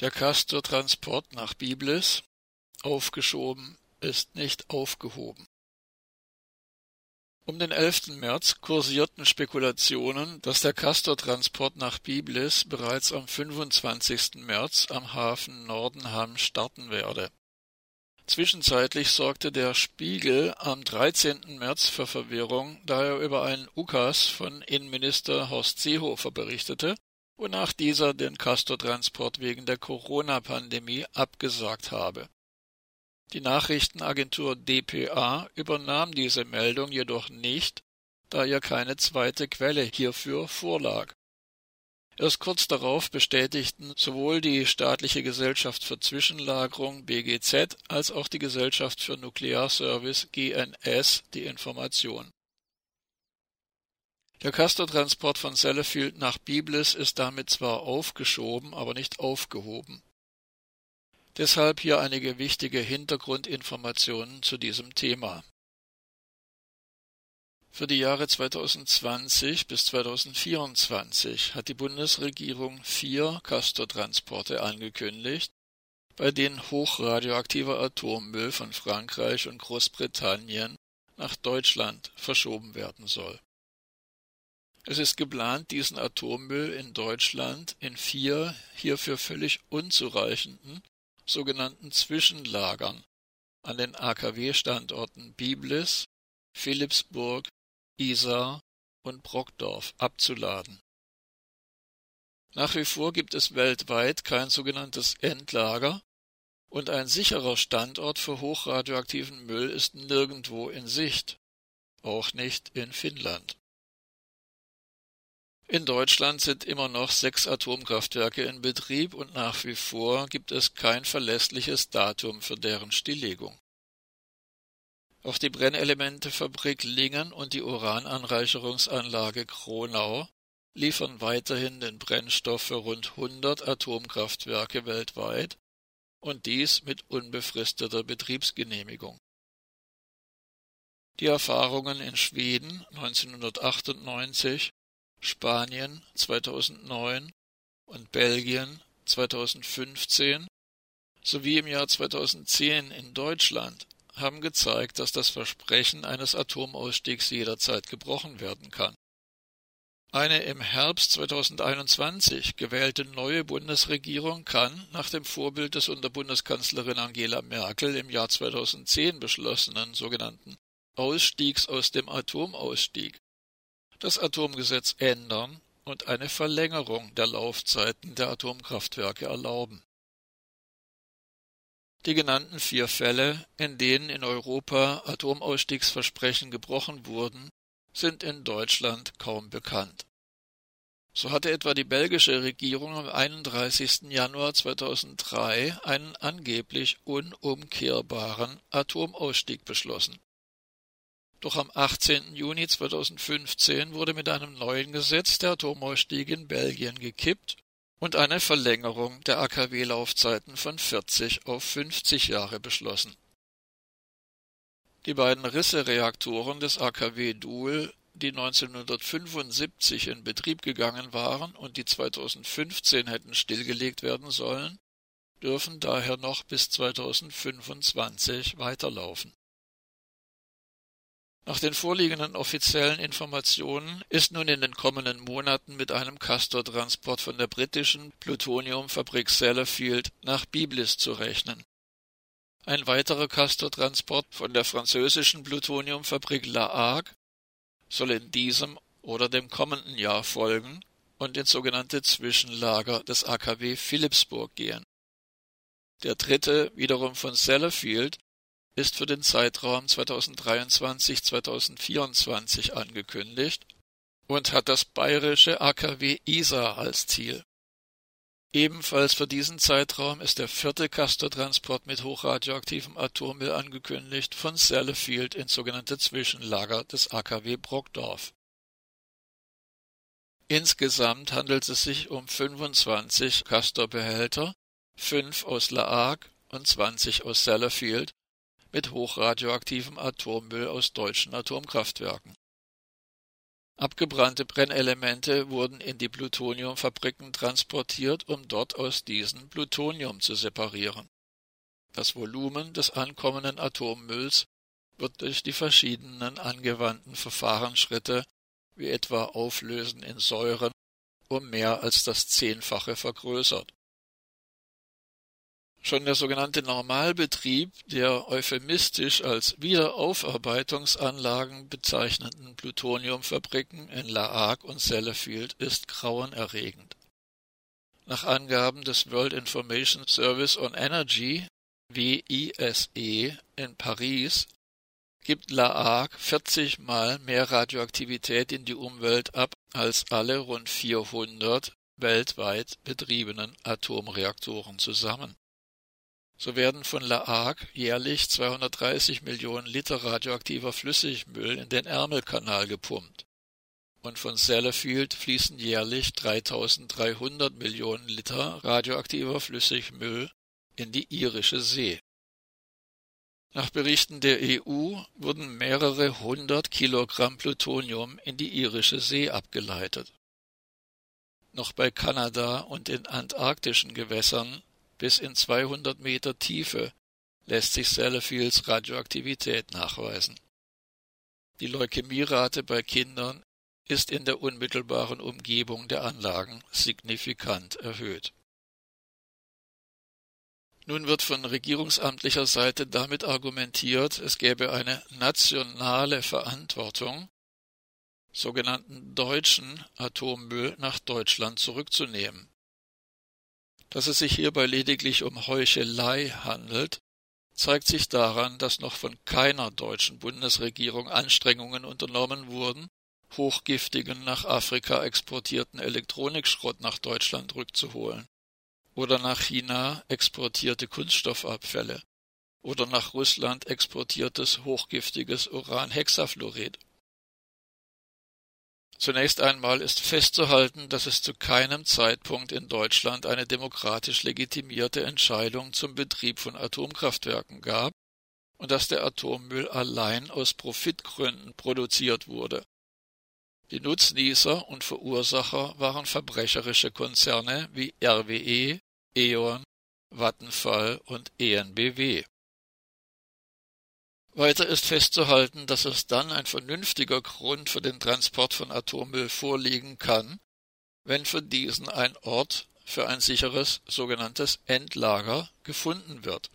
Der Castor-Transport nach Biblis aufgeschoben ist nicht aufgehoben. Um den 11. März kursierten Spekulationen, dass der Castor-Transport nach Biblis bereits am 25. März am Hafen Nordenham starten werde. Zwischenzeitlich sorgte der Spiegel am 13. März für Verwirrung, da er über einen Ukas von Innenminister Horst Seehofer berichtete, wonach dieser den Castor-Transport wegen der Corona-Pandemie abgesagt habe. Die Nachrichtenagentur dpa übernahm diese Meldung jedoch nicht, da ihr keine zweite Quelle hierfür vorlag. Erst kurz darauf bestätigten sowohl die Staatliche Gesellschaft für Zwischenlagerung BGZ als auch die Gesellschaft für Nuklearservice GNS die Information. Der Castortransport von Sellafield nach Biblis ist damit zwar aufgeschoben, aber nicht aufgehoben. Deshalb hier einige wichtige Hintergrundinformationen zu diesem Thema. Für die Jahre 2020 bis 2024 hat die Bundesregierung vier Castortransporte angekündigt, bei denen hochradioaktiver Atommüll von Frankreich und Großbritannien nach Deutschland verschoben werden soll. Es ist geplant, diesen Atommüll in Deutschland in vier hierfür völlig unzureichenden sogenannten Zwischenlagern an den AKW-Standorten Biblis, Philippsburg, Isar und Brockdorf abzuladen. Nach wie vor gibt es weltweit kein sogenanntes Endlager und ein sicherer Standort für hochradioaktiven Müll ist nirgendwo in Sicht, auch nicht in Finnland. In Deutschland sind immer noch sechs Atomkraftwerke in Betrieb und nach wie vor gibt es kein verlässliches Datum für deren Stilllegung. Auch die Brennelementefabrik Lingen und die Urananreicherungsanlage Kronau liefern weiterhin den Brennstoff für rund 100 Atomkraftwerke weltweit und dies mit unbefristeter Betriebsgenehmigung. Die Erfahrungen in Schweden 1998 Spanien 2009 und Belgien 2015 sowie im Jahr 2010 in Deutschland haben gezeigt, dass das Versprechen eines Atomausstiegs jederzeit gebrochen werden kann. Eine im Herbst 2021 gewählte neue Bundesregierung kann, nach dem Vorbild des unter Bundeskanzlerin Angela Merkel im Jahr 2010 beschlossenen sogenannten Ausstiegs aus dem Atomausstieg, das Atomgesetz ändern und eine Verlängerung der Laufzeiten der Atomkraftwerke erlauben. Die genannten vier Fälle, in denen in Europa Atomausstiegsversprechen gebrochen wurden, sind in Deutschland kaum bekannt. So hatte etwa die belgische Regierung am 31. Januar 2003 einen angeblich unumkehrbaren Atomausstieg beschlossen. Doch am 18. Juni 2015 wurde mit einem neuen Gesetz der Atomausstieg in Belgien gekippt und eine Verlängerung der AKW-Laufzeiten von 40 auf 50 Jahre beschlossen. Die beiden Risse-Reaktoren des AKW Duhl, die 1975 in Betrieb gegangen waren und die 2015 hätten stillgelegt werden sollen, dürfen daher noch bis 2025 weiterlaufen nach den vorliegenden offiziellen Informationen ist nun in den kommenden Monaten mit einem Castor-Transport von der britischen Plutoniumfabrik Sellafield nach Biblis zu rechnen. Ein weiterer Castor-Transport von der französischen Plutoniumfabrik La Hague soll in diesem oder dem kommenden Jahr folgen und ins sogenannte Zwischenlager des AKW Philippsburg gehen. Der dritte, wiederum von Sellafield, ist für den Zeitraum 2023-2024 angekündigt und hat das bayerische AKW Isar als Ziel. Ebenfalls für diesen Zeitraum ist der vierte Castortransport mit hochradioaktivem Atommüll angekündigt von Sellafield ins sogenannte Zwischenlager des AKW Brockdorf. Insgesamt handelt es sich um 25 Castor-Behälter, fünf aus La Hague und 20 aus Sellafield, mit hochradioaktivem Atommüll aus deutschen Atomkraftwerken Abgebrannte Brennelemente wurden in die Plutoniumfabriken transportiert, um dort aus diesen Plutonium zu separieren. Das Volumen des ankommenden Atommülls wird durch die verschiedenen angewandten Verfahrensschritte, wie etwa Auflösen in Säuren, um mehr als das Zehnfache vergrößert. Schon der sogenannte Normalbetrieb der euphemistisch als Wiederaufarbeitungsanlagen bezeichneten Plutoniumfabriken in La Hague und Sellafield ist grauenerregend. Nach Angaben des World Information Service on Energy WISE in Paris gibt La Hague 40 Mal mehr Radioaktivität in die Umwelt ab als alle rund 400 weltweit betriebenen Atomreaktoren zusammen. So werden von La Hague jährlich 230 Millionen Liter radioaktiver Flüssigmüll in den Ärmelkanal gepumpt. Und von Sellafield fließen jährlich 3300 Millionen Liter radioaktiver Flüssigmüll in die irische See. Nach Berichten der EU wurden mehrere hundert Kilogramm Plutonium in die irische See abgeleitet. Noch bei Kanada und in antarktischen Gewässern bis in 200 Meter Tiefe lässt sich Sellafields Radioaktivität nachweisen. Die Leukämierate bei Kindern ist in der unmittelbaren Umgebung der Anlagen signifikant erhöht. Nun wird von regierungsamtlicher Seite damit argumentiert, es gäbe eine nationale Verantwortung, sogenannten deutschen Atommüll nach Deutschland zurückzunehmen. Dass es sich hierbei lediglich um Heuchelei handelt, zeigt sich daran, dass noch von keiner deutschen Bundesregierung Anstrengungen unternommen wurden, hochgiftigen nach Afrika exportierten Elektronikschrott nach Deutschland rückzuholen oder nach China exportierte Kunststoffabfälle oder nach Russland exportiertes hochgiftiges Uranhexafluorid Zunächst einmal ist festzuhalten, dass es zu keinem Zeitpunkt in Deutschland eine demokratisch legitimierte Entscheidung zum Betrieb von Atomkraftwerken gab und dass der Atommüll allein aus Profitgründen produziert wurde. Die Nutznießer und Verursacher waren verbrecherische Konzerne wie RWE, E.ON, Vattenfall und EnBW weiter ist festzuhalten, dass es dann ein vernünftiger Grund für den Transport von Atommüll vorliegen kann, wenn für diesen ein Ort für ein sicheres sogenanntes Endlager gefunden wird.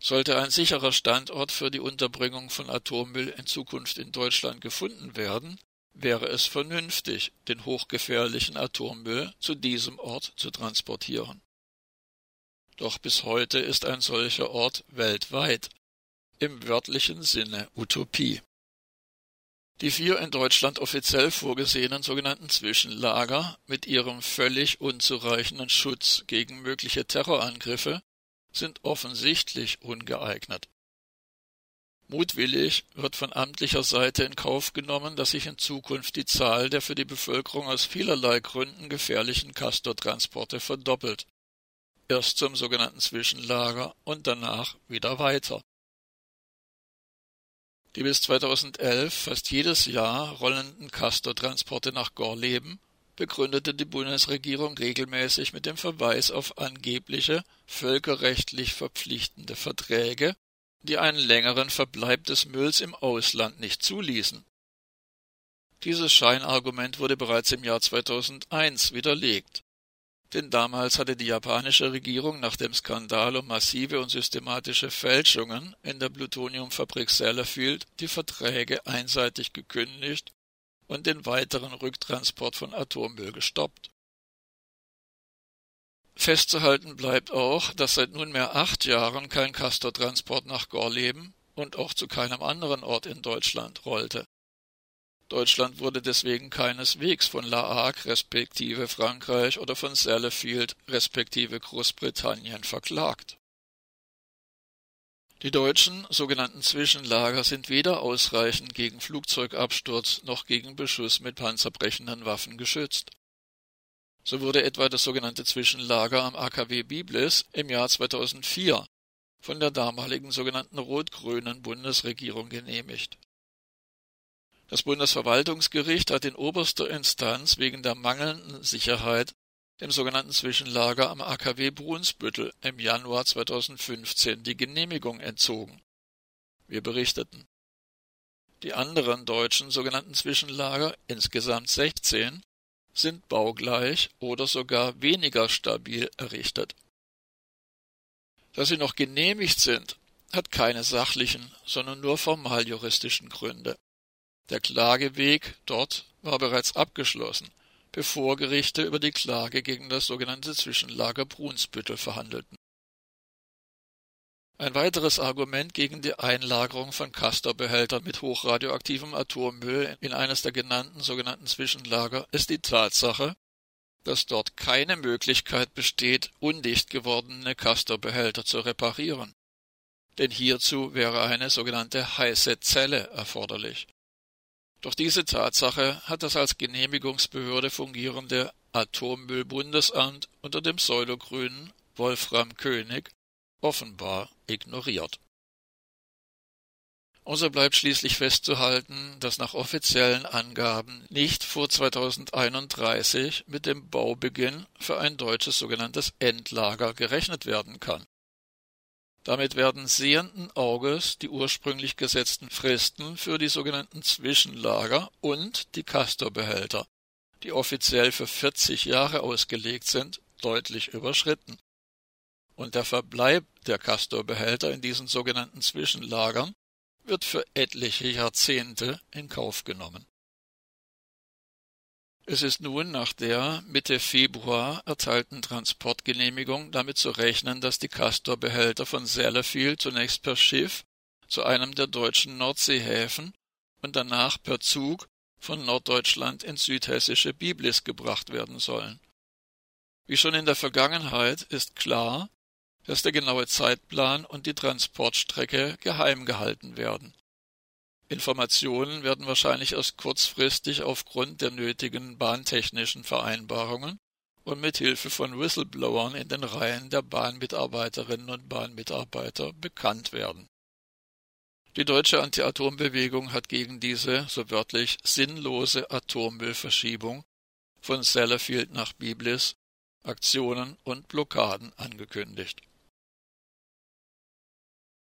Sollte ein sicherer Standort für die Unterbringung von Atommüll in Zukunft in Deutschland gefunden werden, wäre es vernünftig, den hochgefährlichen Atommüll zu diesem Ort zu transportieren. Doch bis heute ist ein solcher Ort weltweit im wörtlichen Sinne Utopie. Die vier in Deutschland offiziell vorgesehenen sogenannten Zwischenlager mit ihrem völlig unzureichenden Schutz gegen mögliche Terrorangriffe sind offensichtlich ungeeignet. Mutwillig wird von amtlicher Seite in Kauf genommen, dass sich in Zukunft die Zahl der für die Bevölkerung aus vielerlei Gründen gefährlichen Castortransporte verdoppelt. Erst zum sogenannten Zwischenlager und danach wieder weiter. Die bis 2011 fast jedes Jahr rollenden Castortransporte nach Gorleben begründete die Bundesregierung regelmäßig mit dem Verweis auf angebliche völkerrechtlich verpflichtende Verträge, die einen längeren Verbleib des Mülls im Ausland nicht zuließen. Dieses Scheinargument wurde bereits im Jahr 2001 widerlegt denn damals hatte die japanische Regierung nach dem Skandal um massive und systematische Fälschungen in der Plutoniumfabrik Sellafield die Verträge einseitig gekündigt und den weiteren Rücktransport von Atommüll gestoppt. Festzuhalten bleibt auch, dass seit nunmehr acht Jahren kein Castortransport nach Gorleben und auch zu keinem anderen Ort in Deutschland rollte. Deutschland wurde deswegen keineswegs von La Hague respektive Frankreich oder von Sellafield respektive Großbritannien verklagt. Die deutschen sogenannten Zwischenlager sind weder ausreichend gegen Flugzeugabsturz noch gegen Beschuss mit panzerbrechenden Waffen geschützt. So wurde etwa das sogenannte Zwischenlager am AKW Biblis im Jahr 2004 von der damaligen sogenannten rot-grünen Bundesregierung genehmigt Das Bundesverwaltungsgericht hat in oberster Instanz wegen der mangelnden Sicherheit dem sogenannten Zwischenlager am AKW Brunsbüttel im Januar 2015 die Genehmigung entzogen. Wir berichteten. Die anderen deutschen sogenannten Zwischenlager, insgesamt 16, sind baugleich oder sogar weniger stabil errichtet. Dass sie noch genehmigt sind, hat keine sachlichen, sondern nur formaljuristischen Gründe. Der Klageweg dort war bereits abgeschlossen, bevor Gerichte über die Klage gegen das sogenannte Zwischenlager Brunsbüttel verhandelten. Ein weiteres Argument gegen die Einlagerung von Castor-Behältern mit hochradioaktivem Atommüll in eines der genannten sogenannten Zwischenlager ist die Tatsache, dass dort keine Möglichkeit besteht, undicht gewordene Castor-Behälter zu reparieren. Denn hierzu wäre eine sogenannte heiße Zelle erforderlich. Doch diese Tatsache hat das als Genehmigungsbehörde fungierende Atommüllbundesamt unter dem Pseudogrünen Wolfram König offenbar ignoriert. Und so bleibt schließlich festzuhalten, dass nach offiziellen Angaben nicht vor 2031 mit dem Baubeginn für ein deutsches sogenanntes Endlager gerechnet werden kann. Damit werden sehenden Auges die ursprünglich gesetzten Fristen für die sogenannten Zwischenlager und die Castorbehälter, die offiziell für 40 Jahre ausgelegt sind, deutlich überschritten. Und der Verbleib der Castorbehälter in diesen sogenannten Zwischenlagern wird für etliche Jahrzehnte in Kauf genommen. Es ist nun nach der Mitte Februar erteilten Transportgenehmigung damit zu rechnen, dass die Castorbehälter von Sellafield zunächst per Schiff zu einem der deutschen Nordseehäfen und danach per Zug von Norddeutschland ins südhessische Biblis gebracht werden sollen. Wie schon in der Vergangenheit ist klar, dass der genaue Zeitplan und die Transportstrecke geheim gehalten werden. Informationen werden wahrscheinlich erst kurzfristig aufgrund der nötigen bahntechnischen Vereinbarungen und mit Hilfe von Whistleblowern in den Reihen der Bahnmitarbeiterinnen und Bahnmitarbeiter bekannt werden. Die deutsche Anti-Atom-Bewegung hat gegen diese, so wörtlich, sinnlose Atommüllverschiebung von Sellafield nach Biblis Aktionen und Blockaden angekündigt